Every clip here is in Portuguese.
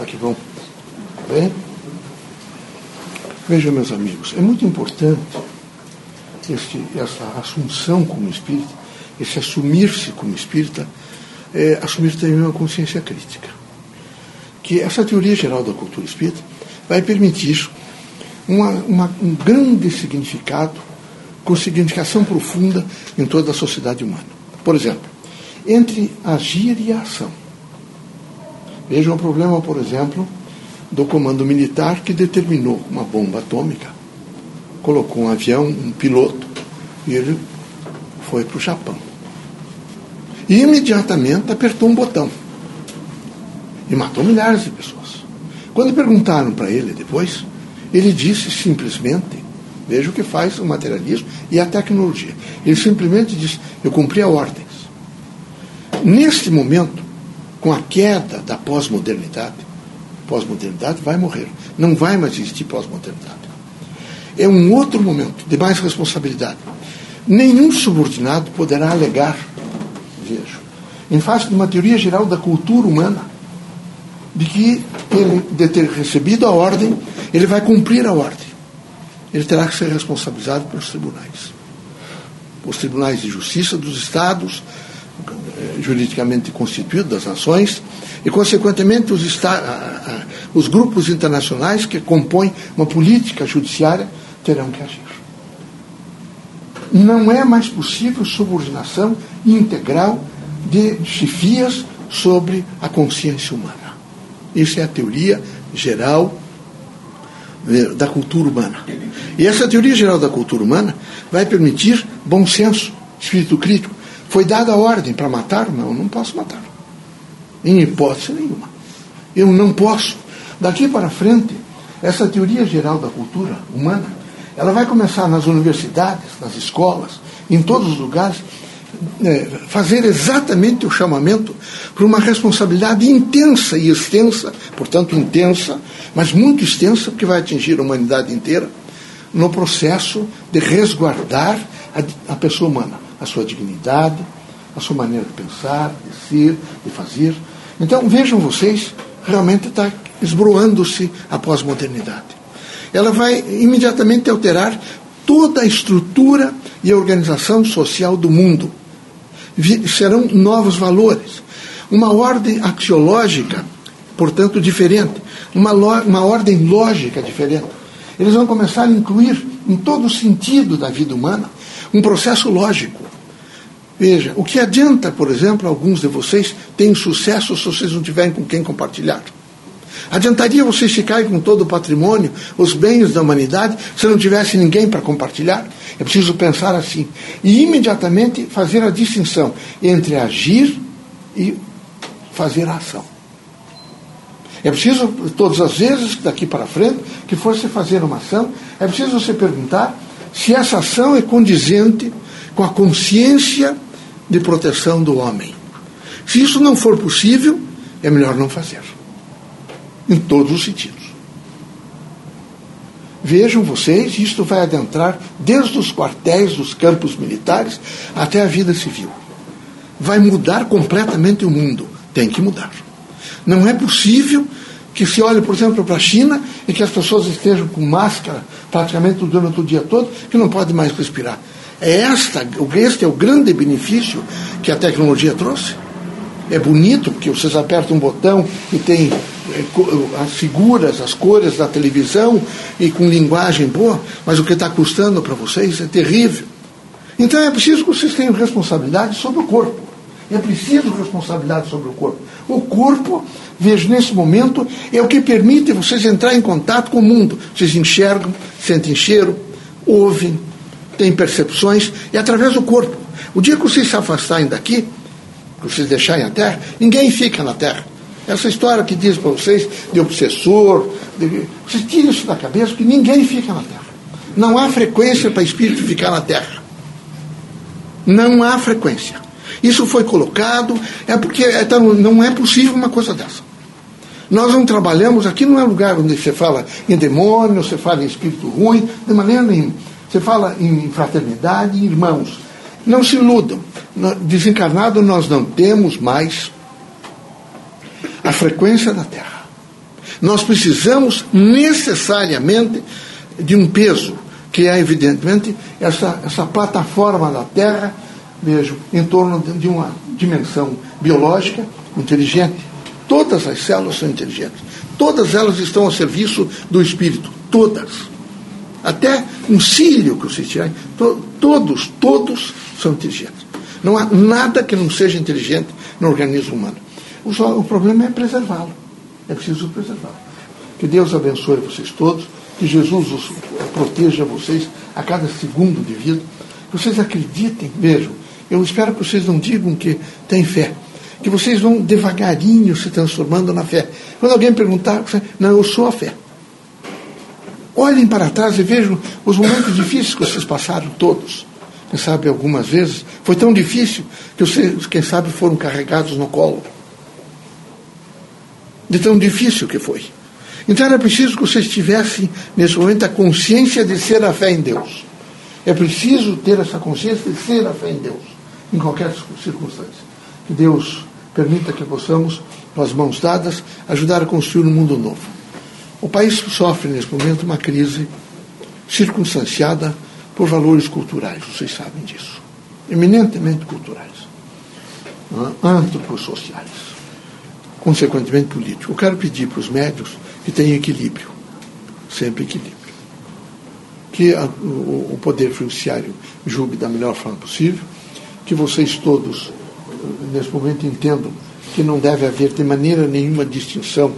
Aqui vão. Bem? Vejam, meus amigos, é muito importante este, essa assunção como espírita, esse assumir-se como espírita, é, assumir também uma consciência crítica. Que essa teoria geral da cultura espírita vai permitir uma, uma, um grande significado, com significação profunda em toda a sociedade humana. Por exemplo, entre agir e ação. Vejam o problema, por exemplo, do comando militar que determinou uma bomba atômica, colocou um avião, um piloto, e ele foi para o Japão. E imediatamente apertou um botão. E matou milhares de pessoas. Quando perguntaram para ele depois, ele disse simplesmente, veja o que faz o materialismo e a tecnologia. Ele simplesmente disse, eu cumpri a ordens. Neste momento, com a queda da pós-modernidade, pós-modernidade vai morrer. Não vai mais existir pós-modernidade. É um outro momento de mais responsabilidade. Nenhum subordinado poderá alegar, vejo, em face de uma teoria geral da cultura humana, de que ele, de ter recebido a ordem, ele vai cumprir a ordem. Ele terá que ser responsabilizado pelos tribunais. Os tribunais de justiça dos estados, juridicamente constituídos das nações, e, consequentemente, os, os grupos internacionais que compõem uma política judiciária terão que agir. Não é mais possível subordinação integral de chefias sobre a consciência humana. Isso é a teoria geral eh, da cultura humana. E essa teoria geral da cultura humana vai permitir bom senso, espírito crítico. Foi dada a ordem para matar? Não, não posso matar. Em hipótese nenhuma. Eu não posso. Daqui para frente, essa teoria geral da cultura humana, ela vai começar nas universidades, nas escolas, em todos os lugares, é, fazer exatamente o chamamento para uma responsabilidade intensa e extensa, portanto intensa, mas muito extensa, porque vai atingir a humanidade inteira, no processo de resguardar a, a pessoa humana, a sua dignidade, a sua maneira de pensar, de ser, de fazer. Então vejam vocês, realmente está esbroando-se a pós-modernidade. Ela vai imediatamente alterar toda a estrutura e a organização social do mundo. Serão novos valores. Uma ordem axiológica, portanto, diferente. Uma, uma ordem lógica diferente. Eles vão começar a incluir, em todo o sentido da vida humana, um processo lógico Veja, o que adianta, por exemplo, alguns de vocês terem sucesso se vocês não tiverem com quem compartilhar? Adiantaria vocês ficarem com todo o patrimônio, os bens da humanidade, se não tivesse ninguém para compartilhar? É preciso pensar assim. E imediatamente fazer a distinção entre agir e fazer a ação. É preciso, todas as vezes, daqui para frente, que for se fazer uma ação, é preciso você perguntar se essa ação é condizente com a consciência de proteção do homem. Se isso não for possível, é melhor não fazer. Em todos os sentidos. Vejam vocês, isto vai adentrar desde os quartéis dos campos militares até a vida civil. Vai mudar completamente o mundo. Tem que mudar. Não é possível que se olhe, por exemplo, para a China e que as pessoas estejam com máscara praticamente durante o dia todo, que não podem mais respirar. É esta, este é o grande benefício que a tecnologia trouxe. É bonito, porque vocês apertam um botão e tem é, as figuras, as cores da televisão e com linguagem boa, mas o que está custando para vocês é terrível. Então é preciso que vocês tenham responsabilidade sobre o corpo. É preciso responsabilidade sobre o corpo. O corpo, vejo nesse momento, é o que permite vocês entrar em contato com o mundo. Vocês enxergam, sentem cheiro, ouvem, têm percepções, e através do corpo. O dia que vocês se afastarem daqui, que vocês deixarem a Terra, ninguém fica na Terra. Essa história que diz para vocês de obsessor, de... vocês tiram isso da cabeça, que ninguém fica na Terra. Não há frequência para espírito ficar na Terra. Não há frequência. Isso foi colocado, é porque é, tá não é possível uma coisa dessa. Nós não trabalhamos, aqui não é lugar onde você fala em demônio, você fala em espírito ruim, de maneira nenhuma. Você fala em fraternidade, irmãos. Não se iludam. Desencarnado nós não temos mais a frequência da Terra. Nós precisamos necessariamente de um peso, que é evidentemente essa, essa plataforma da Terra, vejo, em torno de uma dimensão biológica inteligente. Todas as células são inteligentes. Todas elas estão ao serviço do espírito. Todas. Até um cílio que vocês tirarem. To, todos, todos são inteligentes. Não há nada que não seja inteligente no organismo humano. O, só, o problema é preservá-lo. É preciso preservá-lo. Que Deus abençoe vocês todos. Que Jesus os proteja vocês a cada segundo de vida. Que vocês acreditem, vejam. Eu espero que vocês não digam que têm fé. Que vocês vão devagarinho se transformando na fé. Quando alguém perguntar, não, eu sou a fé. Olhem para trás e vejam os momentos difíceis que vocês passaram todos quem sabe algumas vezes, foi tão difícil que vocês, quem sabe, foram carregados no colo. De tão difícil que foi. Então era preciso que vocês tivessem, nesse momento, a consciência de ser a fé em Deus. É preciso ter essa consciência de ser a fé em Deus, em qualquer circunstância. Que Deus permita que possamos, com as mãos dadas, ajudar a construir um mundo novo. O país sofre, nesse momento, uma crise circunstanciada por valores culturais, vocês sabem disso. Eminentemente culturais. É? Antropossociais. Consequentemente políticos. Eu quero pedir para os médios que tenham equilíbrio. Sempre equilíbrio. Que a, o, o Poder Judiciário julgue da melhor forma possível. Que vocês todos, nesse momento, entendam que não deve haver de maneira nenhuma distinção.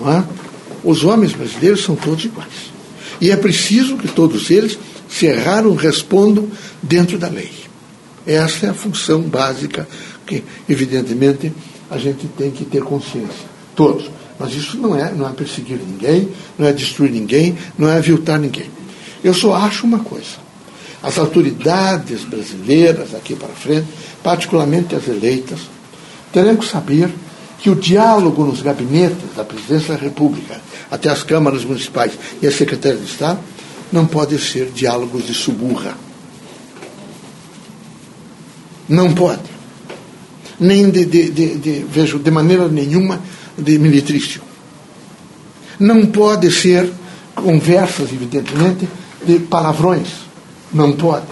É? Os homens brasileiros são todos iguais. E é preciso que todos eles se erraram, respondam dentro da lei. Essa é a função básica que, evidentemente, a gente tem que ter consciência. Todos. Mas isso não é, não é perseguir ninguém, não é destruir ninguém, não é aviltar ninguém. Eu só acho uma coisa. As autoridades brasileiras daqui para frente, particularmente as eleitas, terão que saber que o diálogo nos gabinetes da Presidência da República, até as câmaras municipais e a Secretaria de Estado, não pode ser diálogos de suburra. Não pode. Nem de, de, de, de, vejo, de maneira nenhuma de militrício. Não pode ser conversas, evidentemente, de palavrões. Não pode.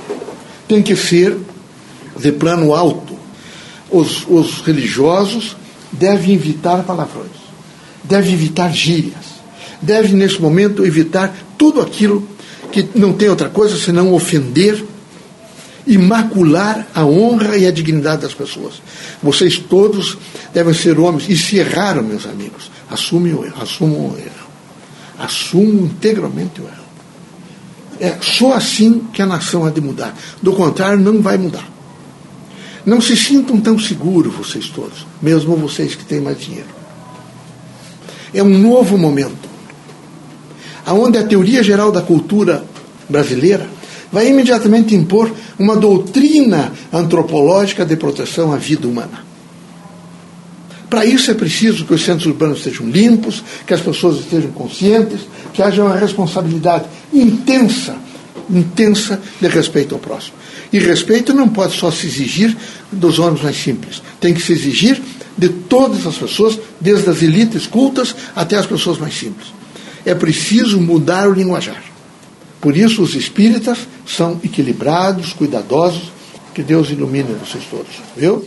Tem que ser de plano alto. Os, os religiosos devem evitar palavrões, devem evitar gírias, devem, nesse momento, evitar tudo aquilo que não tem outra coisa senão ofender e macular a honra e a dignidade das pessoas. Vocês todos devem ser homens, e se erraram, meus amigos, assumem o erro, assumam o erro. Assumam integralmente o erro. É só assim que a nação há de mudar. Do contrário, não vai mudar. Não se sintam tão seguros, vocês todos, mesmo vocês que têm mais dinheiro. É um novo momento aonde a teoria geral da cultura brasileira vai imediatamente impor uma doutrina antropológica de proteção à vida humana. Para isso é preciso que os centros urbanos estejam limpos, que as pessoas estejam conscientes, que haja uma responsabilidade intensa, intensa de respeito ao próximo. E respeito não pode só se exigir dos homens mais simples, tem que se exigir de todas as pessoas, desde as elites cultas até as pessoas mais simples é preciso mudar o linguajar. Por isso, os espíritas são equilibrados, cuidadosos. Que Deus ilumine vocês todos, viu?